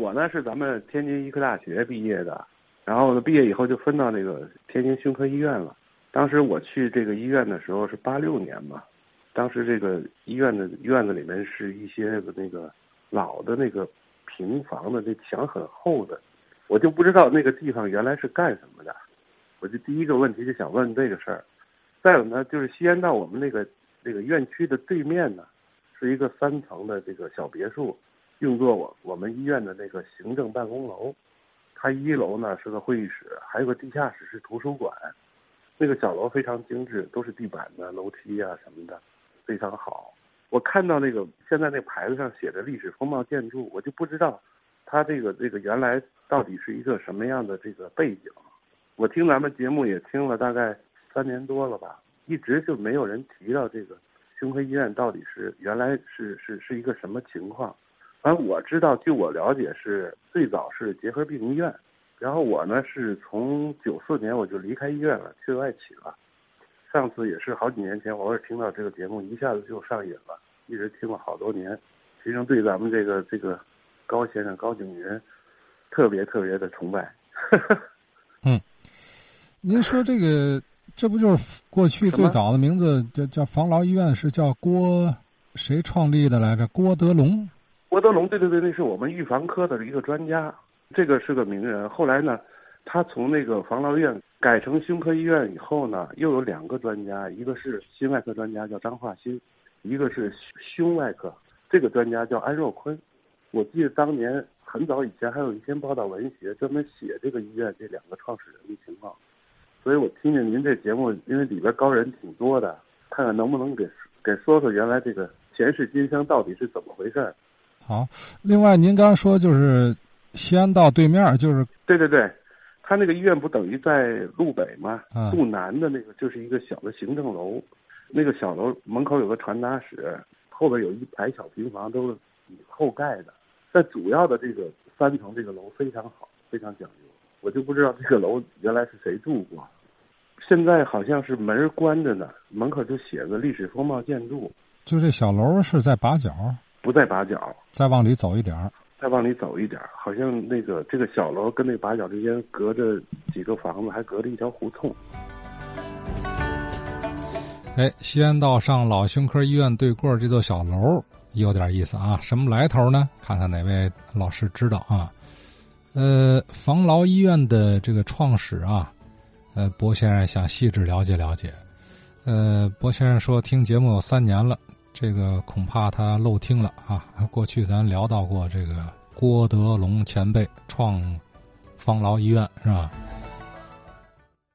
我呢是咱们天津医科大学毕业的，然后呢毕业以后就分到那个天津胸科医院了。当时我去这个医院的时候是八六年嘛，当时这个医院的院子里面是一些那个老的那个平房的，那墙很厚的，我就不知道那个地方原来是干什么的。我就第一个问题就想问这个事儿。再有呢，就是西安道我们那个那个院区的对面呢，是一个三层的这个小别墅，用作我我们医院的那个行政办公楼。它一楼呢是个会议室，还有个地下室是图书馆。那个小楼非常精致，都是地板的楼梯啊什么的，非常好。我看到那个现在那牌子上写着历史风貌建筑，我就不知道它这个这个原来到底是一个什么样的这个背景。我听咱们节目也听了大概三年多了吧，一直就没有人提到这个胸科医院到底是原来是是是一个什么情况。反正我知道，据我了解是最早是结核病医院。然后我呢是从九四年我就离开医院了，去外企了。上次也是好几年前，偶尔听到这个节目，一下子就上瘾了，一直听了好多年。其实对咱们这个这个高先生高景云特别特别的崇拜。嗯，您说这个这不就是过去最早的名字叫叫防痨医院是叫郭谁创立的来着？郭德龙。郭德龙，对对对，那是我们预防科的一个专家。这个是个名人。后来呢，他从那个防痨院改成胸科医院以后呢，又有两个专家，一个是心外科专家叫张化新，一个是胸外科这个专家叫安若坤。我记得当年很早以前还有一篇报道文学专门写这个医院这两个创始人的情况。所以我听见您这节目，因为里边高人挺多的，看看能不能给给说说原来这个前世今生到底是怎么回事。好，另外您刚说就是。西安道对面就是对对对，他那个医院不等于在路北吗？路南的那个就是一个小的行政楼，那个小楼门口有个传达室，后边有一排小平房，都是后盖的。但主要的这个三层这个楼非常好，非常讲究。我就不知道这个楼原来是谁住过，现在好像是门关着呢，门口就写着“历史风貌建筑”。就这小楼是在把角？不在把角，再往里走一点儿。再往里走一点，好像那个这个小楼跟那把角之间隔着几个房子，还隔着一条胡同。哎，西安道上老胸科医院对过这座小楼有点意思啊，什么来头呢？看看哪位老师知道啊？呃，防痨医院的这个创始啊，呃，博先生想细致了解了解。呃，博先生说听节目有三年了。这个恐怕他漏听了啊！过去咱聊到过这个郭德龙前辈创方劳医院是吧？